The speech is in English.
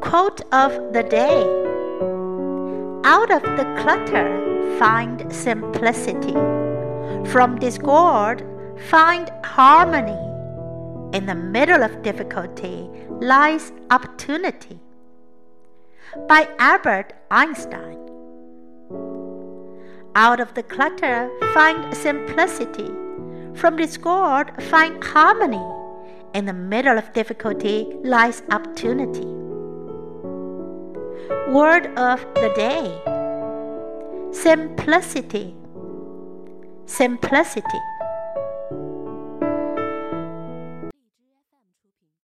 Quote of the day Out of the clutter, find simplicity. From discord, find harmony. In the middle of difficulty lies opportunity. By Albert Einstein. Out of the clutter, find simplicity. From discord, find harmony. In the middle of difficulty lies opportunity. Word of the day Simplicity. Simplicity.